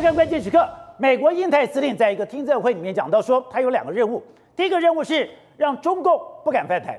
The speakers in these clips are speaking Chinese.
去看关键时刻，美国印太司令在一个听证会里面讲到说，他有两个任务。第一个任务是让中共不敢犯台；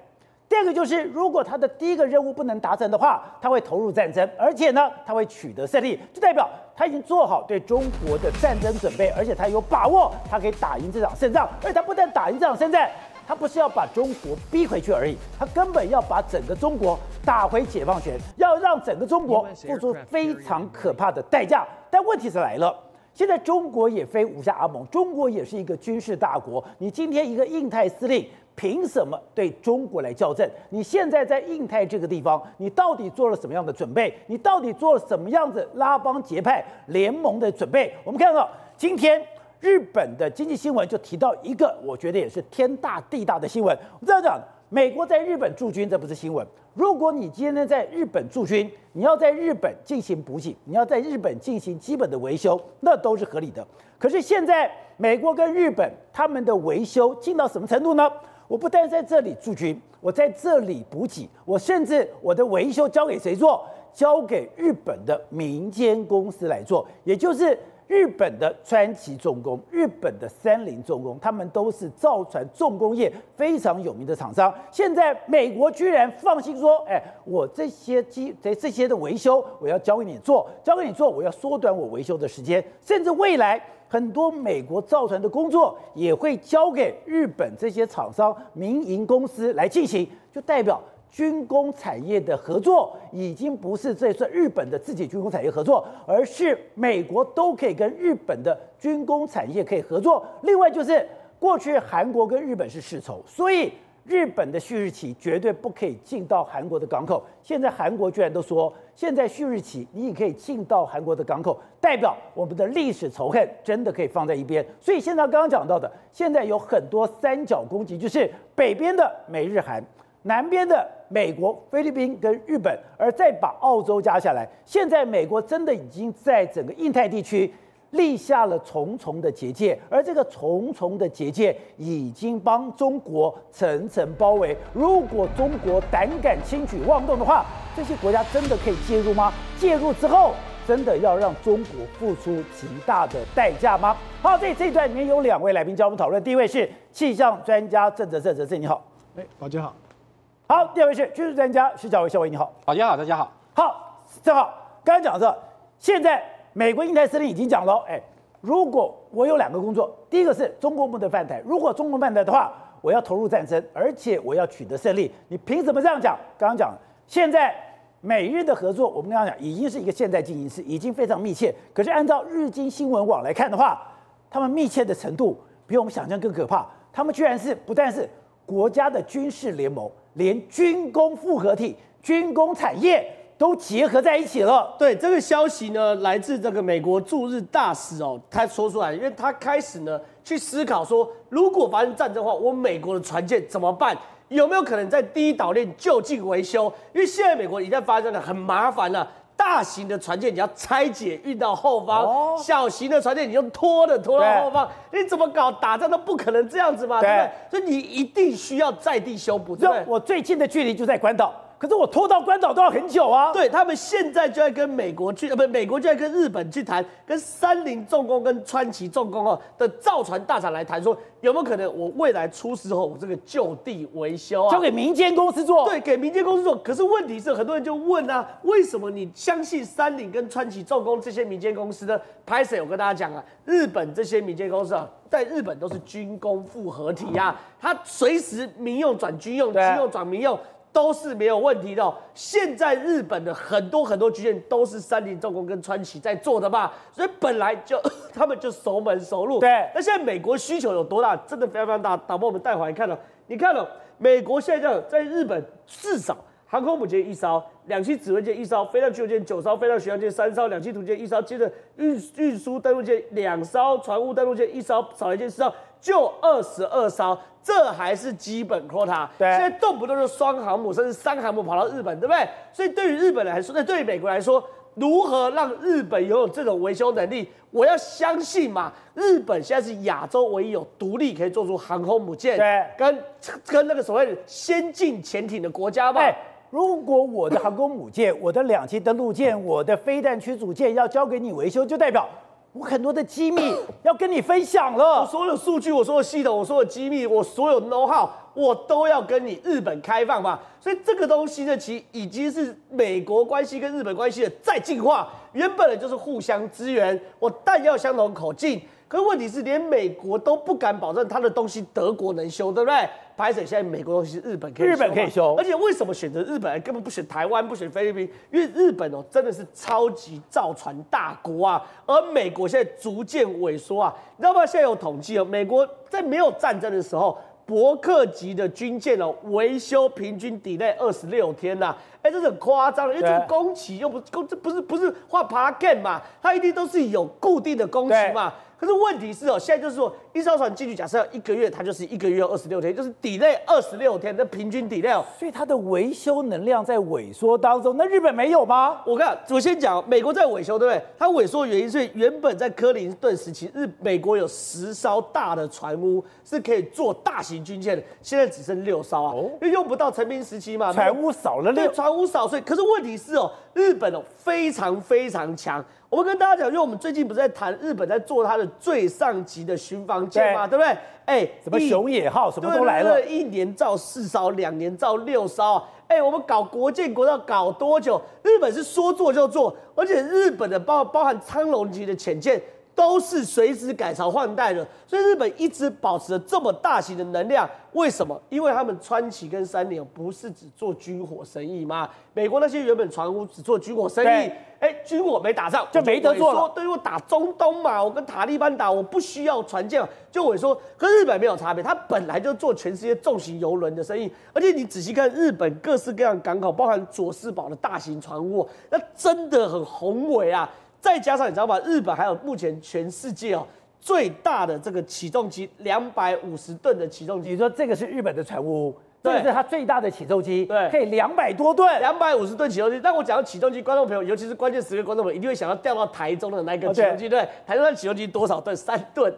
第二个就是，如果他的第一个任务不能达成的话，他会投入战争，而且呢，他会取得胜利，就代表他已经做好对中国的战争准备，而且他有把握，他可以打赢这场胜仗。而且他不但打赢这场胜仗，他不是要把中国逼回去而已，他根本要把整个中国打回解放权，要让整个中国付出非常可怕的代价。但问题是来了。现在中国也非无下阿蒙，中国也是一个军事大国。你今天一个印太司令，凭什么对中国来校正？你现在在印太这个地方，你到底做了什么样的准备？你到底做了什么样子拉帮结派联盟的准备？我们看到今天日本的经济新闻就提到一个，我觉得也是天大地大的新闻。我这样讲。美国在日本驻军，这不是新闻。如果你今天在日本驻军，你要在日本进行补给，你要在日本进行基本的维修，那都是合理的。可是现在美国跟日本他们的维修进到什么程度呢？我不但在这里驻军，我在这里补给，我甚至我的维修交给谁做？交给日本的民间公司来做，也就是。日本的川崎重工、日本的三菱重工，他们都是造船重工业非常有名的厂商。现在美国居然放心说：“哎，我这些机、这这些的维修，我要交给你做，交给你做，我要缩短我维修的时间，甚至未来很多美国造船的工作也会交给日本这些厂商、民营公司来进行，就代表。”军工产业的合作已经不是这次日本的自己军工产业合作，而是美国都可以跟日本的军工产业可以合作。另外就是过去韩国跟日本是世仇，所以日本的旭日旗绝对不可以进到韩国的港口。现在韩国居然都说，现在旭日旗你也可以进到韩国的港口，代表我们的历史仇恨真的可以放在一边。所以现在刚刚讲到的，现在有很多三角攻击，就是北边的美日韩。南边的美国、菲律宾跟日本，而再把澳洲加下来，现在美国真的已经在整个印太地区立下了重重的结界，而这个重重的结界已经帮中国层层包围。如果中国胆敢轻举妄动的话，这些国家真的可以介入吗？介入之后，真的要让中国付出极大的代价吗？好，这这一段里面有两位来宾教我们讨论，第一位是气象专家郑哲郑，哲正你好，哎，宝杰好。好，第二位是军事专家徐小维，小维你好，大家好，大家好。好，正好刚刚讲的，现在美国印太司令已经讲了，哎，如果我有两个工作，第一个是中国不能犯台，如果中国犯台的话，我要投入战争，而且我要取得胜利。你凭什么这样讲？刚刚讲，现在美日的合作，我们刚刚讲已经是一个现在进行式，已经非常密切。可是按照日经新闻网来看的话，他们密切的程度比我们想象更可怕。他们居然是不但是国家的军事联盟。连军工复合体、军工产业都结合在一起了。对，这个消息呢，来自这个美国驻日大使哦，他说出来，因为他开始呢去思考说，如果发生战争的话，我美国的船舰怎么办？有没有可能在第一岛链就近维修？因为现在美国一旦发生了，很麻烦了。大型的船舰你要拆解运到后方，哦、小型的船舰你就拖的拖到后方，你怎么搞？打仗都不可能这样子嘛，对，对不对？所以你一定需要在地修补。对，我最近的距离就在关岛。可是我拖到关岛都要很久啊！对，他们现在就在跟美国去，呃，不，美国就在跟日本去谈，跟三菱重工跟川崎重工哦的造船大厂来谈，说有没有可能我未来出事后，我这个就地维修啊，交给民间公司做？对，给民间公司做。可是问题是，很多人就问啊，为什么你相信三菱跟川崎重工这些民间公司呢？拍摄，我跟大家讲啊，日本这些民间公司啊，在日本都是军工复合体啊，它随时民用转军用，军用转民用。都是没有问题的哦。现在日本的很多很多军舰都是三菱重工跟川崎在做的嘛，所以本来就 他们就熟门熟路。对，那现在美国需求有多大？真的非常非常大。导播，我们带回来看了，你看了美国现在这样，在日本至少航空母舰一艘，两栖指挥舰一艘，飞弹驱逐舰九艘，飞弹巡洋舰三艘，两栖突击舰一艘，接着运运输登陆舰两艘，船坞登陆舰一艘，扫雷舰四艘。就二十二艘，这还是基本 quota。对，现在动不动就双航母，甚至三航母跑到日本，对不对？所以对于日本来说，那对于美国来说，如何让日本拥有这种维修能力？我要相信嘛，日本现在是亚洲唯一有独立可以做出航空母舰，对，跟跟那个所谓的先进潜艇的国家嘛。如果我的航空母舰、我的两栖登陆舰、我的飞弹驱逐舰要交给你维修，就代表。我很多的机密要跟你分享了。我所有数据，我所有系统，我所有机密，我所有 know how，我都要跟你日本开放嘛。所以这个东西呢，其实已经是美国关系跟日本关系的再进化。原本的就是互相支援，我弹药相同口径。可是问题是，连美国都不敢保证他的东西德国能修，对不对？拍摄现在美国东西日本可以修，日本可以修。而且为什么选择日本，根本不选台湾，不选菲律宾？因为日本哦，真的是超级造船大国啊，而美国现在逐渐萎缩啊。你知道吗？现在有统计哦，美国在没有战争的时候，伯克级的军舰哦，维修平均 delay 二十六天呐、啊。哎，这是很夸张的，因为这个工期又不工，这不是不是画 plug 嘛，它一定都是有固定的工期嘛。可是问题是哦，现在就是说，一艘船进去，假设要一个月，它就是一个月要二十六天，就是 delay 二十六天的平均 delay。所以它的维修能量在萎缩当中。那日本没有吗？我看，我先讲，美国在萎缩，对不对？它萎缩的原因是原本在克林顿时期，日美国有十艘大的船坞是可以做大型军舰的，现在只剩六艘啊，哦、因为用不到成兵时期嘛，船坞少了六，船坞少，所以可是问题是哦，日本哦非常非常强。我们跟大家讲，因为我们最近不是在谈日本在做它的最上级的巡防舰嘛，对，不对？哎、欸，什么熊野号什么都来了，一年造四艘，两年造六艘。哎、欸，我们搞国建国造搞多久？日本是说做就做，而且日本的包包含苍龙级的潜舰。都是随时改朝换代的，所以日本一直保持着这么大型的能量，为什么？因为他们川崎跟三菱不是只做军火生意吗？美国那些原本船坞只做军火生意，哎，军火没打仗就没得做了。对，我打中东嘛，我跟塔利班打，我不需要船舰，就我说。跟日本没有差别，他本来就做全世界重型油轮的生意，而且你仔细看日本各式各样港口，包含佐世保的大型船坞，那真的很宏伟啊。再加上你知道吗？日本还有目前全世界哦最大的这个起重机，两百五十吨的起重机。你说这个是日本的船坞，对，这是它最大的起重机，对，可以两百多吨，两百五十吨起重机。但我讲到起重机，观众朋友，尤其是关键时刻观众朋友，一定会想要调到台中的那个起重机，对，台中的起重机多少吨？三吨，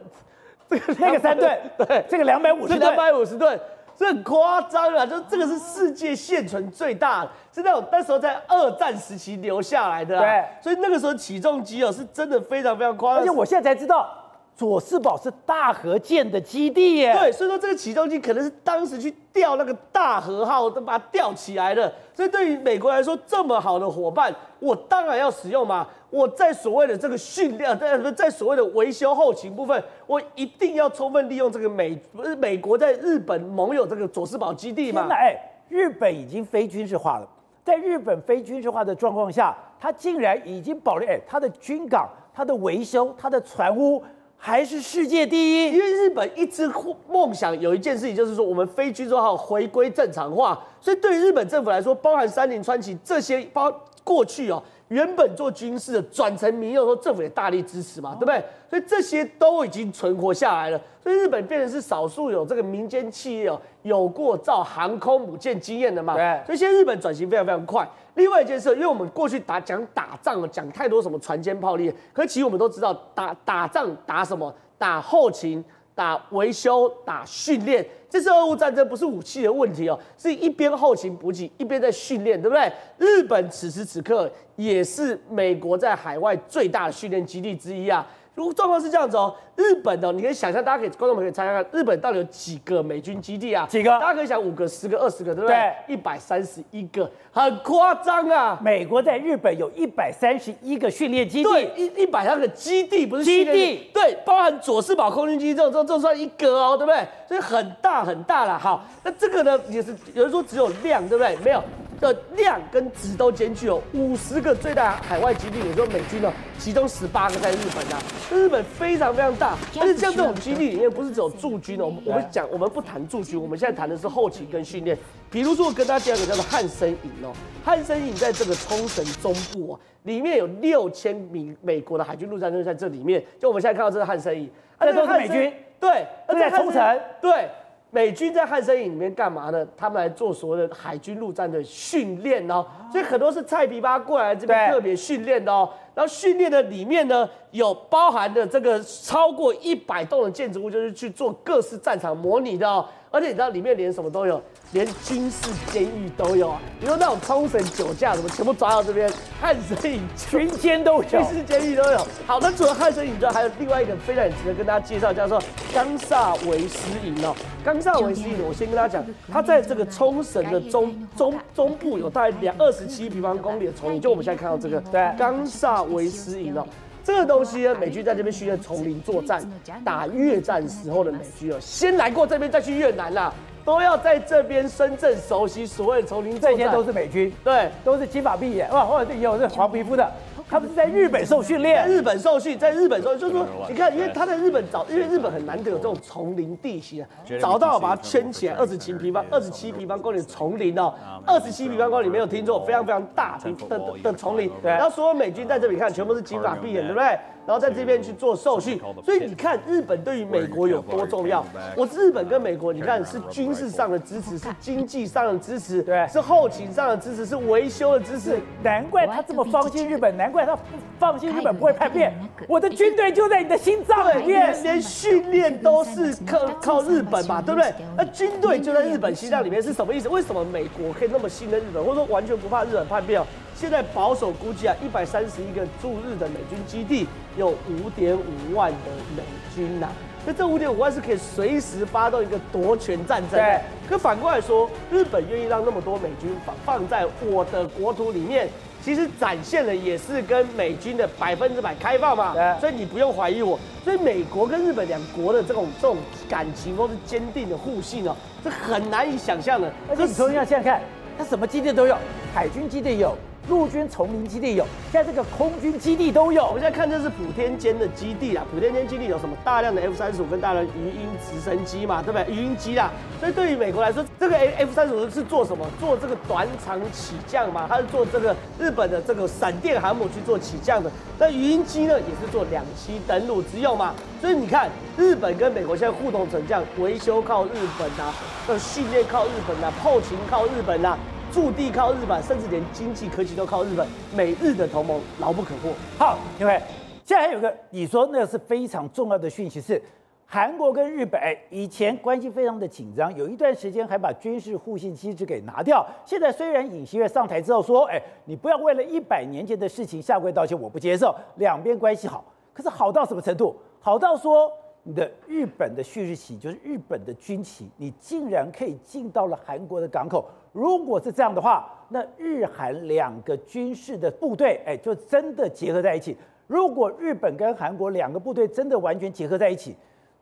这个那个三吨，对，这个两百五十吨，两百五十吨。这很夸张啊！就这个是世界现存最大的，是那种那时候在二战时期留下来的啊。对，所以那个时候起重机哦，是真的非常非常夸张。而且我现在才知道。佐世保是大和舰的基地耶，对，所以说这个起重机可能是当时去吊那个大和号，都把它吊起来的。所以对于美国来说，这么好的伙伴，我当然要使用嘛。我在所谓的这个训练，在在所谓的维修后勤部分，我一定要充分利用这个美不是美国在日本盟友这个佐世保基地嘛。现在哎，日本已经非军事化了，在日本非军事化的状况下，它竟然已经保留哎，它的军港、它的维修、它的船坞。还是世界第一，因为日本一直梦想有一件事情，就是说我们非军事化回归正常化。所以对于日本政府来说，包含三菱、川崎这些，包过去哦。原本做军事的转成民用，说政府也大力支持嘛，对不对？所以这些都已经存活下来了。所以日本变成是少数有这个民间企业哦，有过造航空母舰经验的嘛。对。所以现在日本转型非常非常快。另外一件事，因为我们过去打讲打仗啊，讲太多什么船坚炮利，可是其实我们都知道打打仗打什么？打后勤。打维修、打训练，这次俄乌战争不是武器的问题哦，是一边后勤补给，一边在训练，对不对？日本此时此刻也是美国在海外最大的训练基地之一啊。如果状况是这样子哦，日本的你可以想象，大家可以观众们可以猜猜看，日本到底有几个美军基地啊？几个？大家可以想五个、十个、二十个，对不对？对，一百三十一个，很夸张啊！美国在日本有一百三十一个训练基地，对，一一百三个基地不是基地，对，包含佐世保空军基地这种，这种这算一个哦，对不对？所以很大很大了。好，那这个呢也是有人说只有量，对不对？没有。的量跟值都兼具哦，五十个最大海外基地，也就是美军哦，其中十八个在日本呐、啊，日本非常非常大，而且像这种基地里面不是只有驻军哦，我们我们讲我们不谈驻军，我们现在谈的是后勤跟训练，比如说我跟大家讲一个叫做汉森营哦，汉森营在这个冲绳中部哦，里面有六千名美国的海军陆战队在这里面，就我们现在看到这是汉森营，这都是美军，对，都在冲绳，对。美军在汉森营里面干嘛呢？他们来做所谓的海军陆战的训练哦，所以很多是菜皮巴过来这边特别训练的哦。然后训练的里面呢，有包含的这个超过一百栋的建筑物，就是去做各式战场模拟的哦。而且你知道里面连什么都有，连军事监狱都有啊。比如说那种冲绳酒驾什么，全部抓到这边，汉神影 全监都有，军事监狱都有。好，那除了汉神影之外，还有另外一个非常值得跟大家介绍，叫做冈萨维斯营哦。冈萨维斯营，我先跟大家讲，它在这个冲绳的中中中部有大概两二十七平方公里的丛林，就我们现在看到这个，对，冈萨维斯营哦。这个东西呢，美军在这边训练丛林作战，打越战时候的美军哦，先来过这边再去越南啦，都要在这边深圳熟悉所谓的丛林作战。这些都是美军，对，都是金发碧眼，哇，或者有是黄皮肤的。他们是在日本受训练，在日本受训，在日本受训，就是说，你看，因为他在日本找，因为日本很难得有这种丛林地形啊，找到把它圈起来，二十七平方，二十七平方公里的丛林哦，二十七平方公里没有听错，非常非常大的的的丛林，然后所有美军在这里看，全部是金发碧眼，对不对？然后在这边去做受训，所以你看日本对于美国有多重要。我日本跟美国，你看是军事上的支持，是经济上的支持，对，是后勤上的支持，是维修的支持。难怪他这么放心日本，难怪他放心日本不会叛变。我的军队就在你的心脏里面，连训练都是靠靠日本嘛，对不对？那军队就在日本心脏里面是什么意思？为什么美国可以那么信任日本，或者说完全不怕日本叛变？现在保守估计啊，一百三十一个驻日的美军基地有五点五万的美军呐、啊。那这五点五万是可以随时发动一个夺权战争。对。可反过来说，日本愿意让那么多美军放放在我的国土里面，其实展现的也是跟美军的百分之百开放嘛。对。所以你不用怀疑我。所以美国跟日本两国的这种这种感情都是坚定的互信哦，这很难以想象的。而且你从现在看，它什么基地都有，海军基地有。陆军丛林基地有，现在这个空军基地都有。我们现在看这是普天间的基地啦，普天间基地有什么？大量的 F 三十五跟大量的鱼鹰直升机嘛，对不对？鱼鹰机啦。所以对于美国来说，这个 F 三十五是做什么？做这个短场起降嘛，它是做这个日本的这个闪电航母去做起降的。那鱼鹰机呢，也是做两栖登陆之用嘛。所以你看，日本跟美国现在互动成这样，维修靠日本呐、啊，那训练靠日本呐、啊，后勤靠日本呐、啊。驻地靠日本，甚至连经济科技都靠日本，美日的同盟牢不可破。好，因为现在还有个你说那个是非常重要的讯息是，韩国跟日本以前关系非常的紧张，有一段时间还把军事互信机制给拿掉。现在虽然尹锡悦上台之后说，哎，你不要为了一百年前的事情下跪道歉，我不接受。两边关系好，可是好到什么程度？好到说。你的日本的旭日旗就是日本的军旗，你竟然可以进到了韩国的港口。如果是这样的话，那日韩两个军事的部队，哎，就真的结合在一起。如果日本跟韩国两个部队真的完全结合在一起。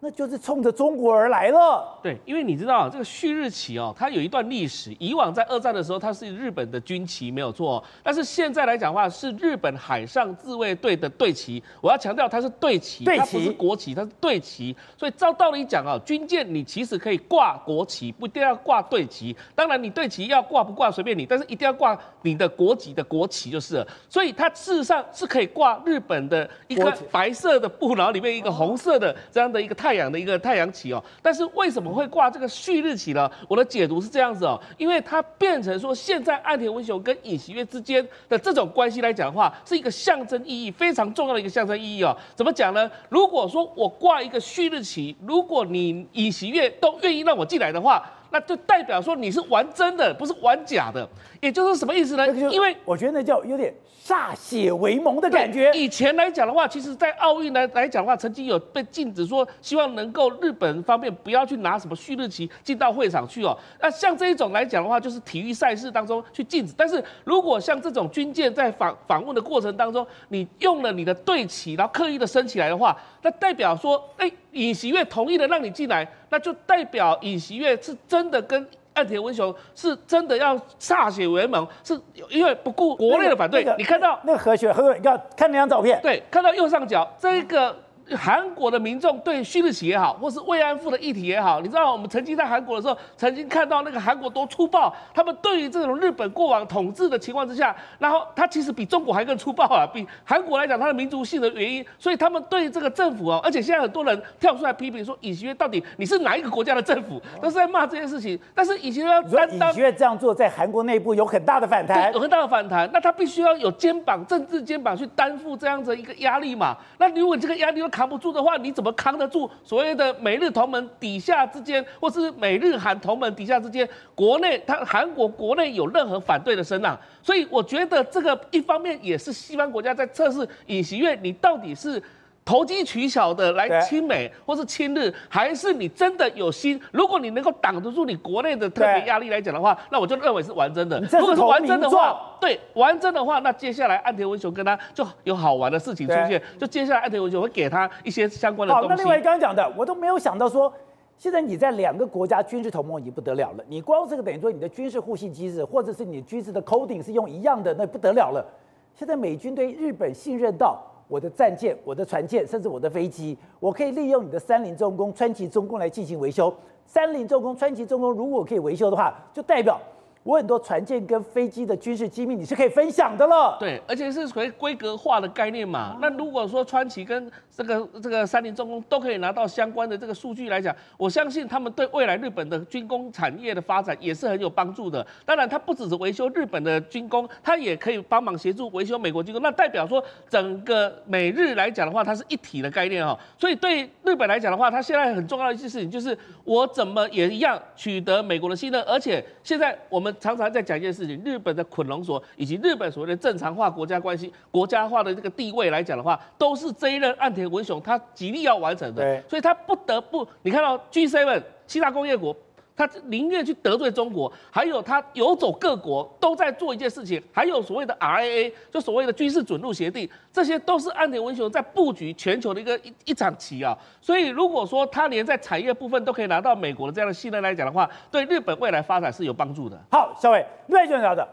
那就是冲着中国而来了。对，因为你知道这个旭日旗哦，它有一段历史。以往在二战的时候，它是日本的军旗，没有错。但是现在来讲的话，是日本海上自卫队的队旗。我要强调，它是队旗，它不是国旗，它是队旗。所以照道理讲啊，军舰你其实可以挂国旗，不一定要挂队旗。当然，你队旗要挂不挂随便你，但是一定要挂你的国籍的国旗就是了。所以它事实上是可以挂日本的一个白色的布，然后里面一个红色的这样的一个太。太阳的一个太阳旗哦，但是为什么会挂这个旭日旗呢？我的解读是这样子哦，因为它变成说，现在岸田文雄跟尹锡悦之间的这种关系来讲的话，是一个象征意义非常重要的一个象征意义哦。怎么讲呢？如果说我挂一个旭日旗，如果你尹锡悦都愿意让我进来的话，那就代表说你是玩真的，不是玩假的。也就是什么意思呢？因为我觉得那叫有点。歃血为盟的感觉。以前来讲的话，其实，在奥运来来讲的话，曾经有被禁止说，希望能够日本方面不要去拿什么旭日旗进到会场去哦。那像这一种来讲的话，就是体育赛事当中去禁止。但是如果像这种军舰在访访问的过程当中，你用了你的队旗，然后刻意的升起来的话，那代表说，哎，尹锡悦同意了让你进来，那就代表尹锡悦是真的跟。岸田文雄是真的要歃血为盟，是因为不顾国内的反对。那个、你看到那个和弦，和你看看那张照片，对，看到右上角这个韩国的民众对旭日旗也好，或是慰安妇的议题也好，你知道我们曾经在韩国的时候，曾经看到那个韩国多粗暴，他们对于这种日本过往统治的情况之下，然后他其实比中国还更粗暴啊，比韩国来讲，他的民族性的原因，所以他们对这个政府哦，而且现在很多人跳出来批评说，尹锡悦到底你是哪一个国家的政府，都是在骂这件事情。但是尹锡悦担当，尹锡悦这样做在韩国内部有很大的反弹，有很大的反弹，那他必须要有肩膀，政治肩膀去担负这样子一个压力嘛。那如果这个压力都卡扛不住的话，你怎么扛得住所谓的美日同盟底下之间，或是美日韩同盟底下之间，国内他韩国国内有任何反对的声浪？所以我觉得这个一方面也是西方国家在测试尹锡悦，你到底是。投机取巧的来亲美或是亲日，还是你真的有心？如果你能够挡得住你国内的特别压力来讲的话，那我就认为是完真的。如果是完真的话，对，完真的话，那接下来岸田文雄跟他就有好玩的事情出现。就接下来岸田文雄会给他一些相关的东西。好，那另外刚刚讲的，我都没有想到说，现在你在两个国家军事同盟已经不得了了。你光这个等于说你的军事互信机制，或者是你军事的 coding 是用一样的，那不得了了。现在美军对日本信任到。我的战舰、我的船舰，甚至我的飞机，我可以利用你的三菱重工、川崎重工来进行维修。三菱重工、川崎重工如果可以维修的话，就代表。我很多船舰跟飞机的军事机密，你是可以分享的了。对，而且是属于规格化的概念嘛。那如果说川崎跟这个这个三菱重工都可以拿到相关的这个数据来讲，我相信他们对未来日本的军工产业的发展也是很有帮助的。当然，它不只是维修日本的军工，它也可以帮忙协助维修美国军工。那代表说，整个美日来讲的话，它是一体的概念哈。所以对日本来讲的话，它现在很重要的一件事情就是，我怎么也一样取得美国的信任，而且现在我们。常常在讲一件事情，日本的捆龙锁以及日本所谓的正常化国家关系、国家化的这个地位来讲的话，都是这一任岸田文雄他极力要完成的，所以他不得不，你看到 G7 七大工业国。他宁愿去得罪中国，还有他游走各国都在做一件事情，还有所谓的 RAA，就所谓的军事准入协定，这些都是岸田文雄在布局全球的一个一一场棋啊。所以如果说他连在产业部分都可以拿到美国的这样的信任来讲的话，对日本未来发展是有帮助的。好，小伟，另外一个重要的，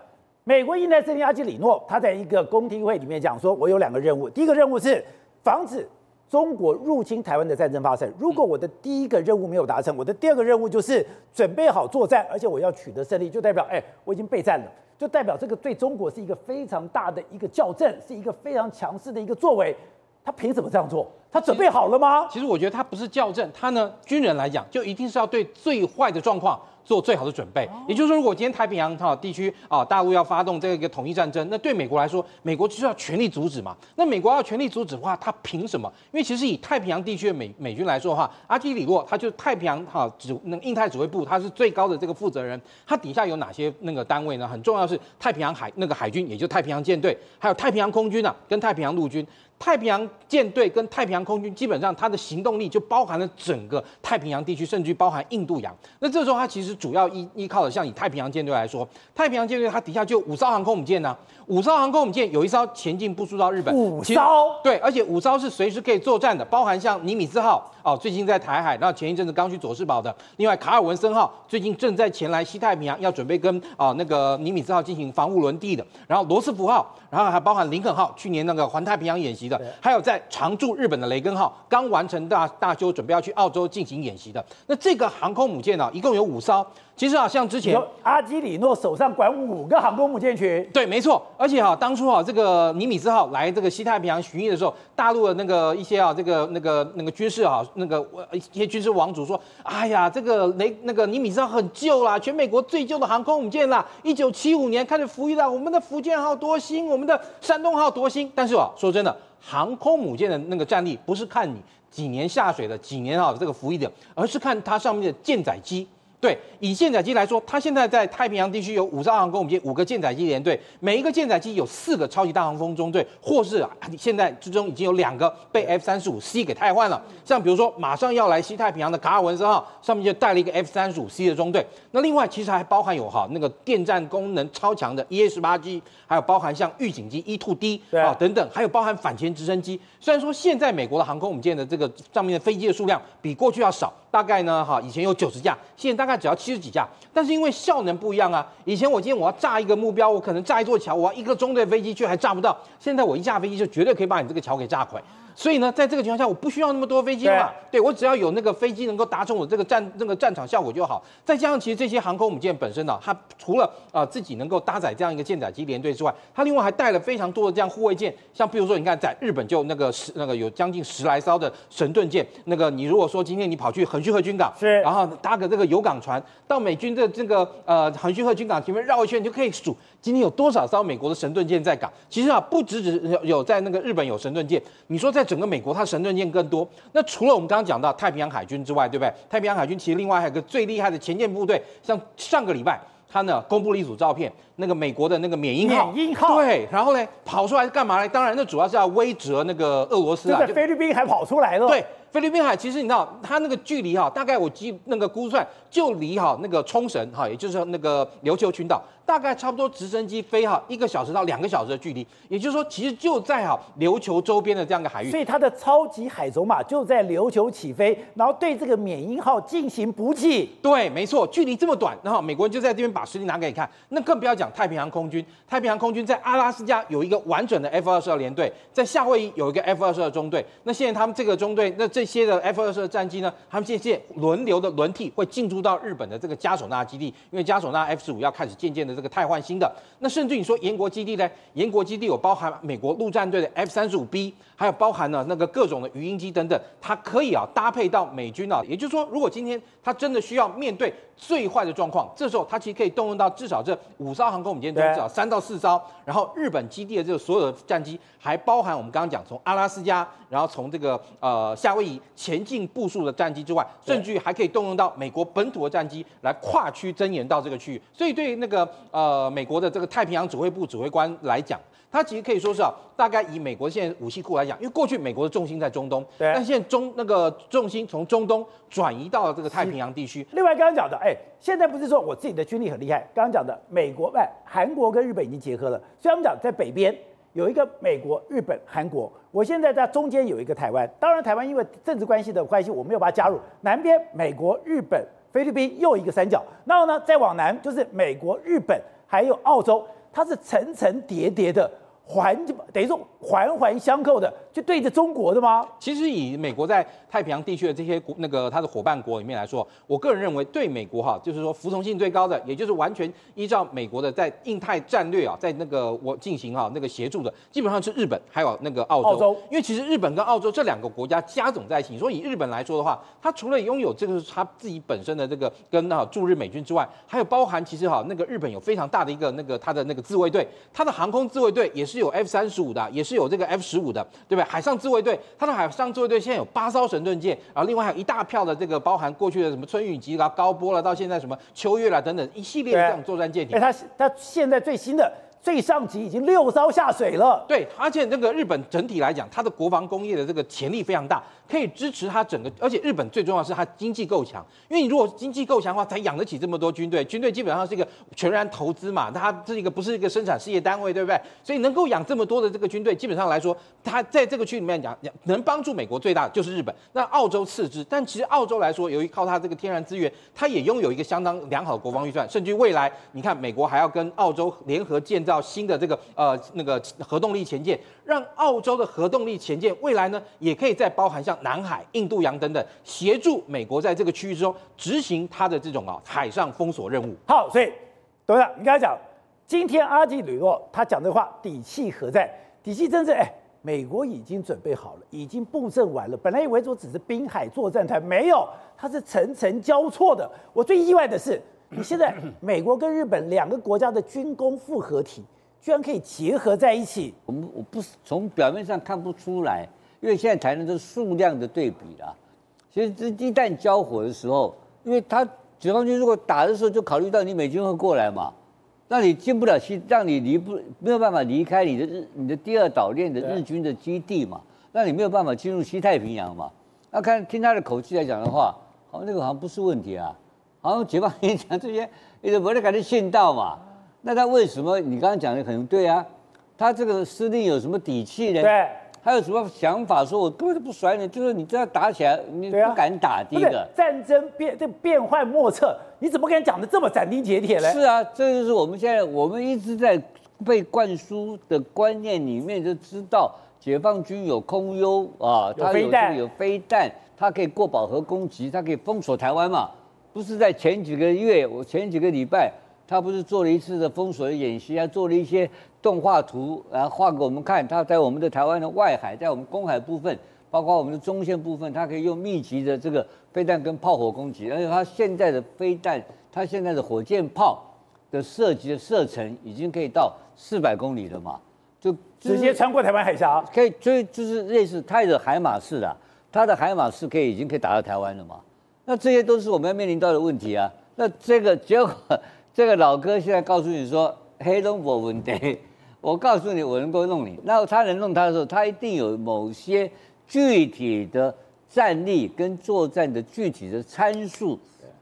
美国印太司令阿基里诺他在一个公听会里面讲说，我有两个任务，第一个任务是防止。中国入侵台湾的战争发生，如果我的第一个任务没有达成，我的第二个任务就是准备好作战，而且我要取得胜利，就代表哎，我已经备战了，就代表这个对中国是一个非常大的一个校正，是一个非常强势的一个作为。他凭什么这样做？他准备好了吗？其实我觉得他不是校正，他呢，军人来讲就一定是要对最坏的状况。做最好的准备，也就是说，如果今天太平洋哈地区啊，大陆要发动这个一个统一战争，那对美国来说，美国就是要全力阻止嘛。那美国要全力阻止的话，他凭什么？因为其实以太平洋地区的美美军来说的话，阿基里洛他就是太平洋哈指那印太指挥部，他是最高的这个负责人。他底下有哪些那个单位呢？很重要是太平洋海那个海军，也就是太平洋舰队，还有太平洋空军啊，跟太平洋陆军。太平洋舰队跟太平洋空军基本上它的行动力就包含了整个太平洋地区，甚至于包含印度洋。那这时候它其实主要依依靠的，像以太平洋舰队来说，太平洋舰队它底下就五艘航空母舰呢、啊，五艘航空母舰有一艘前进部署到日本，五艘对，而且五艘是随时可以作战的，包含像尼米兹号哦，最近在台海，然后前一阵子刚去佐世保的，另外卡尔文森号最近正在前来西太平洋，要准备跟啊那个尼米兹号进行防务轮地的，然后罗斯福号，然后还包含林肯号，去年那个环太平洋演习。的，还有在常驻日本的雷根号刚完成大大修，准备要去澳洲进行演习的。那这个航空母舰呢，一共有五艘。其实啊，像之前阿基里诺手上管五个航空母舰群，对，没错。而且哈，当初啊，这个尼米兹号来这个西太平洋巡弋的时候，大陆的那个一些啊，这个那个那个军事啊，那个一些军事王主说，哎呀，这个雷那个尼米兹号很旧啦，全美国最旧的航空母舰啦，一九七五年开始服役了，我们的福建号多新，我们的山东号多新。但是啊，说真的，航空母舰的那个战力不是看你几年下水的，几年啊这个服役的，而是看它上面的舰载机。对，以舰载机来说，它现在在太平洋地区有五艘航空母舰，五个舰载机联队，每一个舰载机有四个超级大黄蜂中队，或是啊，现在之中已经有两个被 F 三十五 C 给汰换了。像比如说，马上要来西太平洋的卡尔文森号，上面就带了一个 F 三十五 C 的中队。那另外其实还包含有哈那个电战功能超强的 EA 十八 G，还有包含像预警机 E two D 啊等等，还有包含反潜直升机。虽然说现在美国的航空母舰的这个上面的飞机的数量比过去要少。大概呢，哈，以前有九十架，现在大概只要七十几架，但是因为效能不一样啊。以前我今天我要炸一个目标，我可能炸一座桥，我要一个中队飞机却还炸不到。现在我一架飞机就绝对可以把你这个桥给炸毁。所以呢，在这个情况下，我不需要那么多飞机嘛，对，对我只要有那个飞机能够达成我这个战那个战场效果就好。再加上其实这些航空母舰本身呢、啊，它除了啊、呃、自己能够搭载这样一个舰载机联队之外，它另外还带了非常多的这样护卫舰，像比如说你看在日本就那个十那个有将近十来艘的神盾舰，那个你如果说今天你跑去横须贺军港，是，然后搭个这个油港船到美军的这个呃横须贺军港前面绕一圈，你就可以数今天有多少艘美国的神盾舰在港。其实啊，不只只有有在那个日本有神盾舰，你说在整个美国，它神盾舰更多。那除了我们刚刚讲到太平洋海军之外，对不对？太平洋海军其实另外还有个最厉害的前舰部队，像上个礼拜他呢公布了一组照片，那个美国的那个缅因号，缅因号，对，然后呢跑出来是干嘛呢？当然，那主要是要威慑那个俄罗斯啊，菲律宾还跑出来了，对。菲律宾海其实你知道，它那个距离哈，大概我记那个估算就离哈那个冲绳哈，也就是那个琉球群岛，大概差不多直升机飞哈一个小时到两个小时的距离。也就是说，其实就在哈琉球周边的这样一个海域。所以它的超级海走马就在琉球起飞，然后对这个缅因号进行补给。对，没错，距离这么短，然后美国人就在这边把实力拿给你看。那更不要讲太平洋空军，太平洋空军在阿拉斯加有一个完整的 F 二十二联队，在夏威夷有一个 F 二十二中队。那现在他们这个中队那。这些的 F 二十二战机呢，他们这些轮流的轮替会进驻到日本的这个加手纳基地，因为加手纳 F 十五要开始渐渐的这个汰换新的。那甚至你说延国基地呢？延国基地有包含美国陆战队的 F 三十五 B，还有包含了那个各种的鱼鹰机等等，它可以啊搭配到美军啊。也就是说，如果今天它真的需要面对最坏的状况，这时候它其实可以动用到至少这五艘航空母舰中至少三到四艘，然后日本基地的这个所有的战机，还包含我们刚刚讲从阿拉斯加，然后从这个呃夏威夷。前进部署的战机之外，甚至还可以动用到美国本土的战机来跨区增援到这个区域。所以对那个呃美国的这个太平洋指挥部指挥官来讲，他其实可以说是啊，大概以美国现在武器库来讲，因为过去美国的重心在中东，对，但现在中那个重心从中东转移到了这个太平洋地区。另外刚刚讲的，哎，现在不是说我自己的军力很厉害，刚刚讲的美国、哎，韩国跟日本已经结合了，所以我们讲在北边。有一个美国、日本、韩国，我现在在中间有一个台湾。当然，台湾因为政治关系的关系，我没有把它加入。南边美国、日本、菲律宾又一个三角，然后呢，再往南就是美国、日本还有澳洲，它是层层叠叠的。环等于说环环相扣的，就对着中国的吗？其实以美国在太平洋地区的这些国那个它的伙伴国里面来说，我个人认为对美国哈，就是说服从性最高的，也就是完全依照美国的在印太战略啊，在那个我进行哈那个协助的，基本上是日本还有那个澳洲。澳洲，因为其实日本跟澳洲这两个国家加总在一起，你说以日本来说的话，它除了拥有这个它自己本身的这个跟啊驻日美军之外，还有包含其实哈那个日本有非常大的一个那个它的那个自卫队，它的航空自卫队也是。有 F 三十五的，也是有这个 F 十五的，对不对？海上自卫队，它的海上自卫队现在有八艘神盾舰，然后另外还有一大票的这个包含过去的什么春雨级啦、高波了，到现在什么秋月啦等等一系列的这种作战舰艇。哎，它它现在最新的。最上级已经六艘下水了，对，而且这个日本整体来讲，它的国防工业的这个潜力非常大，可以支持它整个。而且日本最重要是它经济够强，因为你如果经济够强的话，才养得起这么多军队。军队基本上是一个全然投资嘛，它是一个不是一个生产事业单位，对不对？所以能够养这么多的这个军队，基本上来说，它在这个区里面讲，能帮助美国最大的就是日本，那澳洲次之。但其实澳洲来说，由于靠它这个天然资源，它也拥有一个相当良好的国防预算，甚至于未来你看，美国还要跟澳洲联合建造新的这个。呃，那个核动力潜舰，让澳洲的核动力潜舰未来呢，也可以再包含像南海、印度洋等等，协助美国在这个区域之中执行它的这种啊海上封锁任务。好，所以董事长，你刚才讲，今天阿基里诺他讲的话，底气何在？底气真正哎，美国已经准备好了，已经布阵完了。本来以为说只是滨海作战团，没有，它是层层交错的。我最意外的是，你现在 美国跟日本两个国家的军工复合体。居然可以结合在一起，我们我不是从表面上看不出来，因为现在谈的都是数量的对比啦。其实这一旦交火的时候，因为他解放军如果打的时候就考虑到你美军会过来嘛，那你进不了西，让你离不没有办法离开你的日你的第二岛链的日军的基地嘛，那你没有办法进入西太平洋嘛。那看听他的口气来讲的话，好像那个好像不是问题啊，好像解放军讲这些，你都没得感觉信道嘛。那他为什么你刚刚讲的很对啊？他这个司令有什么底气呢？对，他有什么想法？说我根本就不甩你，就是你这样打起来，你不敢打第一个。战争变这变幻莫测，你怎么跟他讲的这么斩钉截铁呢？是啊，这就是我们现在我们一直在被灌输的观念里面就知道，解解放军有空优啊，他有这个有飞弹，他可以过饱和攻击，他可以封锁台湾嘛？不是在前几个月，我前几个礼拜，他不是做了一次的封锁的演习，还做了一些动画图，然后画给我们看。他在我们的台湾的外海，在我们公海部分，包括我们的中线部分，它可以用密集的这个飞弹跟炮火攻击，而且它现在的飞弹，它现在的火箭炮的射击的射程已经可以到四百公里了嘛？就、就是、直接穿过台湾海峡，可以，所以就是类似泰的海马式的，它的海马式可以已经可以打到台湾了嘛？那这些都是我们要面临到的问题啊。那这个结果，这个老哥现在告诉你说黑龙我问题，我告诉你我能够弄你。那他能弄他的时候，他一定有某些具体的战力跟作战的具体的参数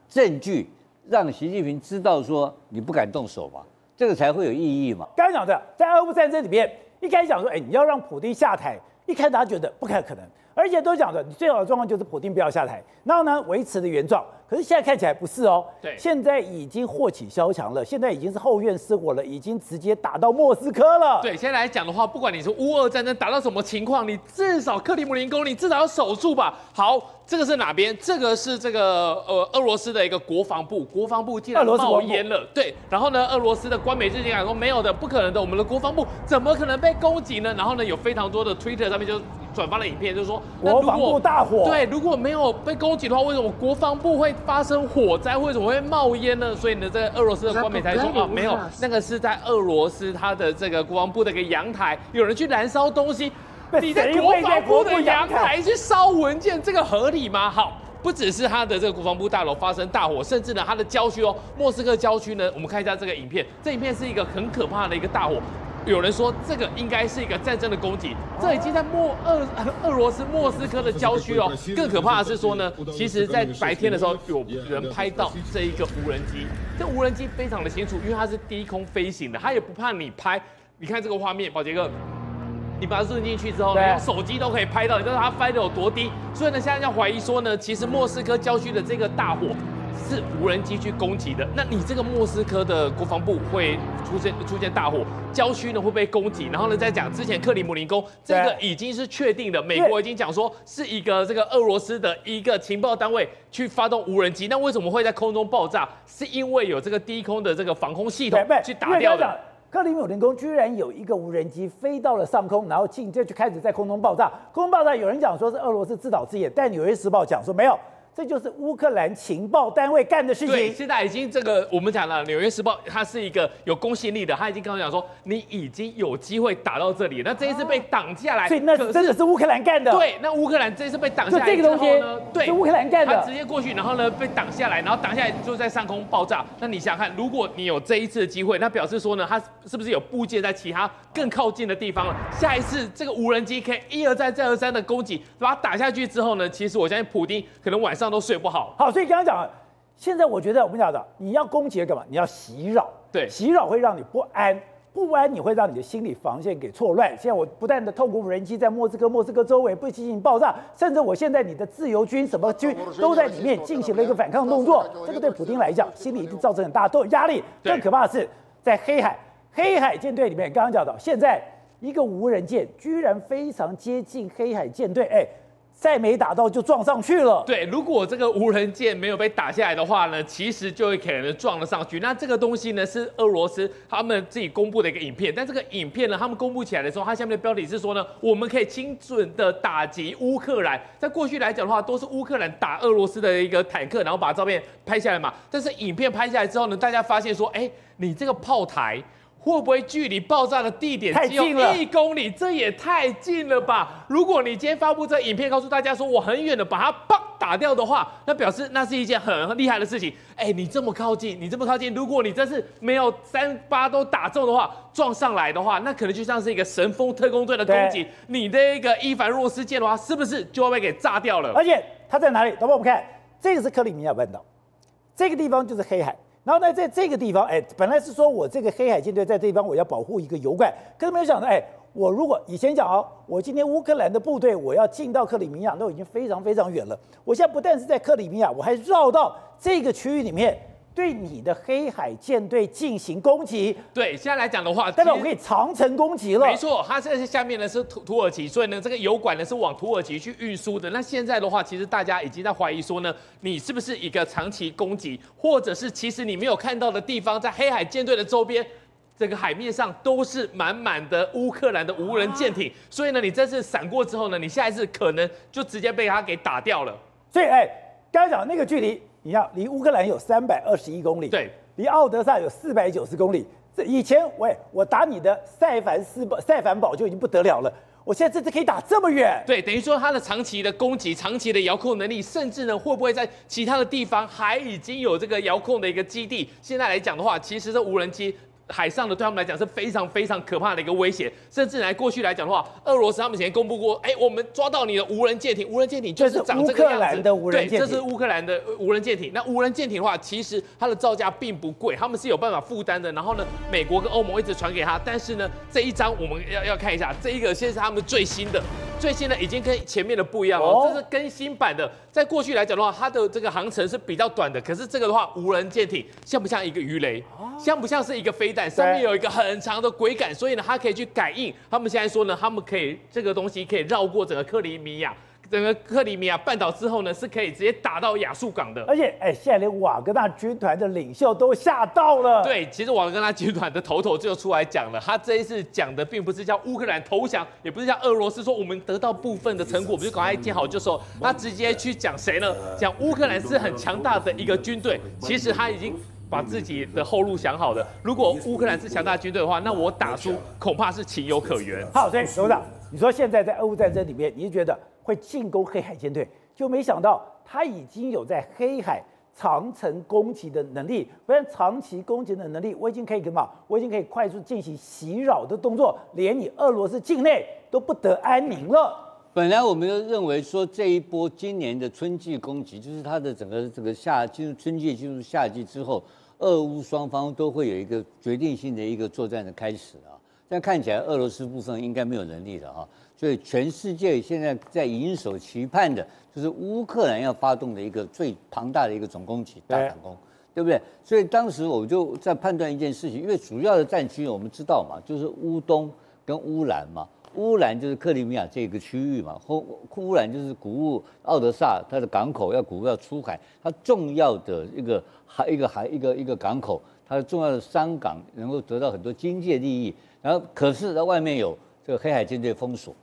证据，让习近平知道说你不敢动手嘛。这个才会有意义嘛。刚刚讲的，在俄乌战争里面，一开始讲说，哎，你要让普丁下台，一开始大家觉得不太可能，而且都讲的，你最好的状况就是普丁不要下台，然后呢，维持的原状。可是现在看起来不是哦，对，现在已经祸起萧墙了，现在已经是后院失火了，已经直接打到莫斯科了。对，现在来讲的话，不管你是乌俄战争打到什么情况，你至少克里姆林宫，你至少要守住吧。好，这个是哪边？这个是这个呃俄罗斯的一个国防部，国防部竟然冒烟了。对，然后呢，俄罗斯的官媒最近讲说没有的，不可能的，我们的国防部怎么可能被攻击呢？然后呢，有非常多的 Twitter 上面就转发了影片，就是说国防部大火。对，如果没有被攻击的话，为什么国防部会发生火？灾为什么会冒烟呢？所以呢，这个俄罗斯的官媒才说啊，没有，那个是在俄罗斯它的这个国防部的一个阳台，有人去燃烧东西。你在国防部的阳台去烧文件，这个合理吗？好，不只是他的这个国防部大楼发生大火，甚至呢，它的郊区哦，莫斯科郊区呢，我们看一下这个影片，这影片是一个很可怕的一个大火。有人说这个应该是一个战争的攻击，这已经在莫俄俄罗斯莫斯科的郊区哦。更可怕的是说呢，其实，在白天的时候有人拍到这一个无人机，这无人机非常的清楚，因为它是低空飞行的，它也不怕你拍。你看这个画面，宝杰哥，你把它录进去之后呢，用手机都可以拍到，你知道它飞的有多低？所以呢，现在要怀疑说呢，其实莫斯科郊区的这个大火。是无人机去攻击的，那你这个莫斯科的国防部会出现出现大火，郊区呢会被攻击，然后呢再讲之前克里姆林宫这个已经是确定的，美国已经讲说是一个这个俄罗斯的一个情报单位去发动无人机，那为什么会在空中爆炸？是因为有这个低空的这个防空系统去打掉的。克里姆林宫居然有一个无人机飞到了上空，然后进这就开始在空中爆炸，空中爆炸有人讲说是俄罗斯自导自演，但纽约时报讲说没有。这就是乌克兰情报单位干的事情。对，现在已经这个我们讲了，《纽约时报》它是一个有公信力的，他已经跟我讲说，你已经有机会打到这里，那这一次被挡下来，所以那真的是乌克兰干的。对，那乌克兰这一次被挡下来之后呢，这个东西对，是乌克兰干的。他直接过去，然后呢被挡下来，然后挡下来就在上空爆炸。那你想想看，如果你有这一次的机会，那表示说呢，他是不是有部件在其他更靠近的地方了？下一次这个无人机可以一而再再而三的攻击，把它打下去之后呢，其实我相信普丁可能晚上都睡不好。好。所以刚刚讲了，现在我觉得我们讲的，你要攻击干嘛？你要袭扰，对，袭扰会让你不安，不安你会让你的心理防线给错乱。现在我不但的透过无人机在莫斯科、莫斯科周围不进行爆炸，甚至我现在你的自由军什么军都在里面进行了一个反抗动作，这个对普京来讲，心理一定造成很大的压力。更可怕的是，在黑海，黑海舰队里面，刚刚讲到，现在一个无人舰居然非常接近黑海舰队，哎。再没打到就撞上去了。对，如果这个无人舰没有被打下来的话呢，其实就会可能撞了上去。那这个东西呢，是俄罗斯他们自己公布的一个影片。但这个影片呢，他们公布起来的时候，它下面的标题是说呢，我们可以精准的打击乌克兰。在过去来讲的话，都是乌克兰打俄罗斯的一个坦克，然后把照片拍下来嘛。但是影片拍下来之后呢，大家发现说，哎，你这个炮台。会不会距离爆炸的地点只有一公里？这也太近了吧！如果你今天发布这影片，告诉大家说我很远的把它砰打掉的话，那表示那是一件很厉害的事情。哎，你这么靠近，你这么靠近，如果你这次没有三八都打中的话，撞上来的话，那可能就像是一个神风特工队的攻击，你的一个伊凡若斯舰的话，是不是就会被给炸掉了？而且它在哪里？等会我们看，这个是克里米亚半岛，这个地方就是黑海。然后呢，在这个地方，哎，本来是说我这个黑海舰队在这地方，我要保护一个油罐，可是没有想到，哎，我如果以前讲哦，我今天乌克兰的部队我要进到克里米亚，都已经非常非常远了。我现在不但是在克里米亚，我还绕到这个区域里面，对你的黑海舰队进行攻击，对，现在来讲的话，代表我可以长城攻击了。没错，它现在下面呢是土土耳其，所以呢这个油管呢是往土耳其去运输的。那现在的话，其实大家已经在怀疑说呢，你是不是一个长期攻击，或者是其实你没有看到的地方，在黑海舰队的周边，这个海面上都是满满的乌克兰的无人舰艇，啊、所以呢，你这次闪过之后呢，你下一次可能就直接被他给打掉了。所以，哎，刚才讲那个距离。你看离乌克兰有三百二十一公里，对，离奥德萨有四百九十公里。这以前，喂，我打你的塞凡斯堡、塞凡堡就已经不得了了，我现在这次可以打这么远。对，等于说它的长期的攻击、长期的遥控能力，甚至呢，会不会在其他的地方还已经有这个遥控的一个基地？现在来讲的话，其实这无人机。海上的对他们来讲是非常非常可怕的一个威胁，甚至来过去来讲的话，俄罗斯他们以前公布过，哎，我们抓到你的无人舰艇，无人舰艇就是长这个样子。乌克兰的无人舰艇。对，这是乌克兰的无人舰艇。那无人舰艇的话，其实它的造价并不贵，他们是有办法负担的。然后呢，美国跟欧盟一直传给他，但是呢，这一张我们要要看一下，这一个现在是他们最新的，最新的已经跟前面的不一样哦，这是更新版的。在过去来讲的话，它的这个航程是比较短的，可是这个的话，无人舰艇像不像一个鱼雷？像不像是一个飞弹？上面有一个很长的轨杆，所以呢，它可以去感应。他们现在说呢，他们可以这个东西可以绕过整个克里米亚，整个克里米亚半岛之后呢，是可以直接打到亚速港的。而且，哎，现在连瓦格纳军团的领袖都吓到了。对，其实瓦格纳军团的头头就出来讲了，他这一次讲的并不是叫乌克兰投降，也不是叫俄罗斯说我们得到部分的成果，我们就赶快见好就收。他直接去讲谁呢？讲乌克兰是很强大的一个军队，其实他已经。把自己的后路想好了，如果乌克兰是强大军队的话，那我打输恐怕是情有可原。好，所以董事长，你说现在在俄乌战争里面，你是觉得会进攻黑海舰队，就没想到他已经有在黑海长程攻击的能力，不然长期攻击的能力，我已经可以干嘛？我已经可以快速进行袭扰的动作，连你俄罗斯境内都不得安宁了。本来我们就认为说，这一波今年的春季攻击，就是它的整个这个夏进入春季进入夏季之后，俄乌双方都会有一个决定性的一个作战的开始啊。但看起来俄罗斯部分应该没有能力了哈，所以全世界现在在引手期盼的，就是乌克兰要发动的一个最庞大的一个总攻击大反攻，对不对？所以当时我就在判断一件事情，因为主要的战区我们知道嘛，就是乌东跟乌兰嘛。乌兰就是克里米亚这个区域嘛，乌乌兰就是谷物奥德萨，它的港口要谷物要出海，它重要的一个海一个海一个一个港口，它重要的商港能够得到很多经济利益。然后可是在外面有这个黑海舰队封锁，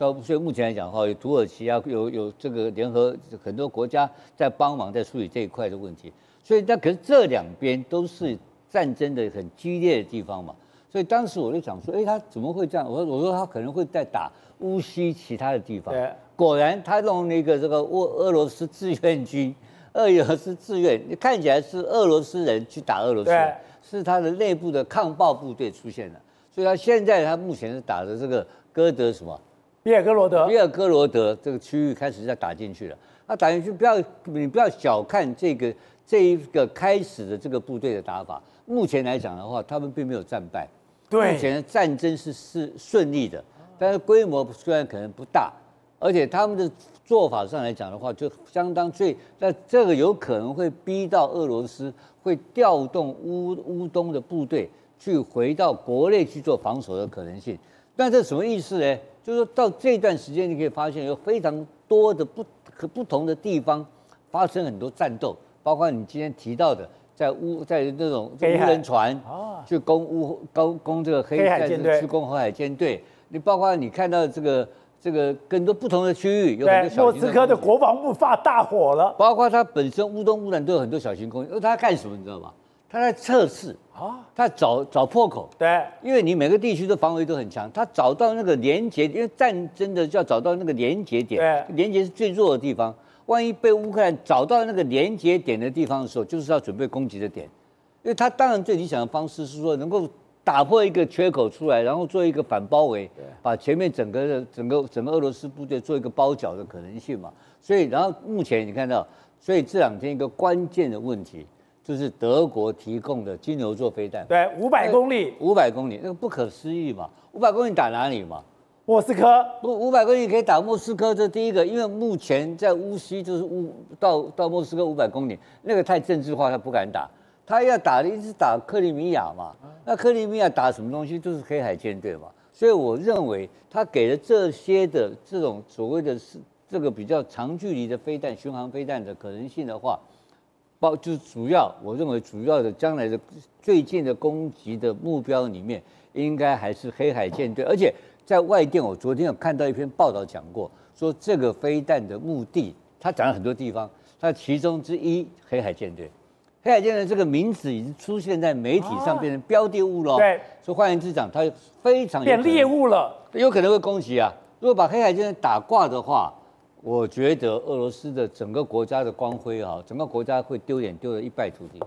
到所以目前来讲的话，有土耳其啊，有有这个联合很多国家在帮忙在处理这一块的问题。所以那可是这两边都是战争的很激烈的地方嘛。所以当时我就想说，哎，他怎么会这样？我说，我说他可能会在打乌西其他的地方。对，果然他弄那个这个俄俄罗斯志愿军，俄罗斯志愿，看起来是俄罗斯人去打俄罗斯，对是他的内部的抗暴部队出现了。所以他现在他目前是打的这个哥德什么？比尔哥罗德。比尔哥罗德这个区域开始在打进去了。他打进去，不要你不要小看这个这一个开始的这个部队的打法。目前来讲的话，他们并没有战败。对，目前的战争是是顺利的，但是规模虽然可能不大，而且他们的做法上来讲的话，就相当最，那这个有可能会逼到俄罗斯会调动乌乌东的部队去回到国内去做防守的可能性。但这什么意思呢？就是说到这段时间，你可以发现有非常多的不和不同的地方发生很多战斗，包括你今天提到的。在乌在那种无人船啊，去攻乌攻攻这个黑海舰队，去攻黑海舰队。你包括你看到这个这个更多不同的区域，有很多小型的。莫斯科的国防部发大火了。包括它本身乌东乌南都有很多小型攻击，而它干什么你知道吗？它在测试啊，他找找破口。对，因为你每个地区的防卫都很强，他找到那个连接，因为战争的就要找到那个连接点，对，连接是最弱的地方。万一被乌克兰找到那个连接点的地方的时候，就是要准备攻击的点，因为他当然最理想的方式是说能够打破一个缺口出来，然后做一个反包围，把前面整个的整个整个俄罗斯部队做一个包夹的可能性嘛。所以，然后目前你看到，所以这两天一个关键的问题就是德国提供的金牛座飞弹，对，五百公里，五百公里，那个不可思议嘛，五百公里打哪里嘛？莫斯科不五百公里可以打莫斯科，这第一个，因为目前在乌西就是乌到到莫斯科五百公里，那个太政治化，他不敢打。他要打的一直是打克里米亚嘛，那克里米亚打什么东西，就是黑海舰队嘛。所以我认为他给了这些的这种所谓的是这个比较长距离的飞弹、巡航飞弹的可能性的话，包就是主要，我认为主要的将来的最近的攻击的目标里面，应该还是黑海舰队。而且在外电，我昨天有看到一篇报道讲过，说这个飞弹的目的，他讲了很多地方，他其中之一黑海舰队。黑海舰队这个名字已经出现在媒体上，变成标的物了。对，说换言之讲，它非常变猎物了，有可能会攻击啊。如果把黑海舰队打挂的话，我觉得俄罗斯的整个国家的光辉啊，整个国家会丢脸丢的一败涂地。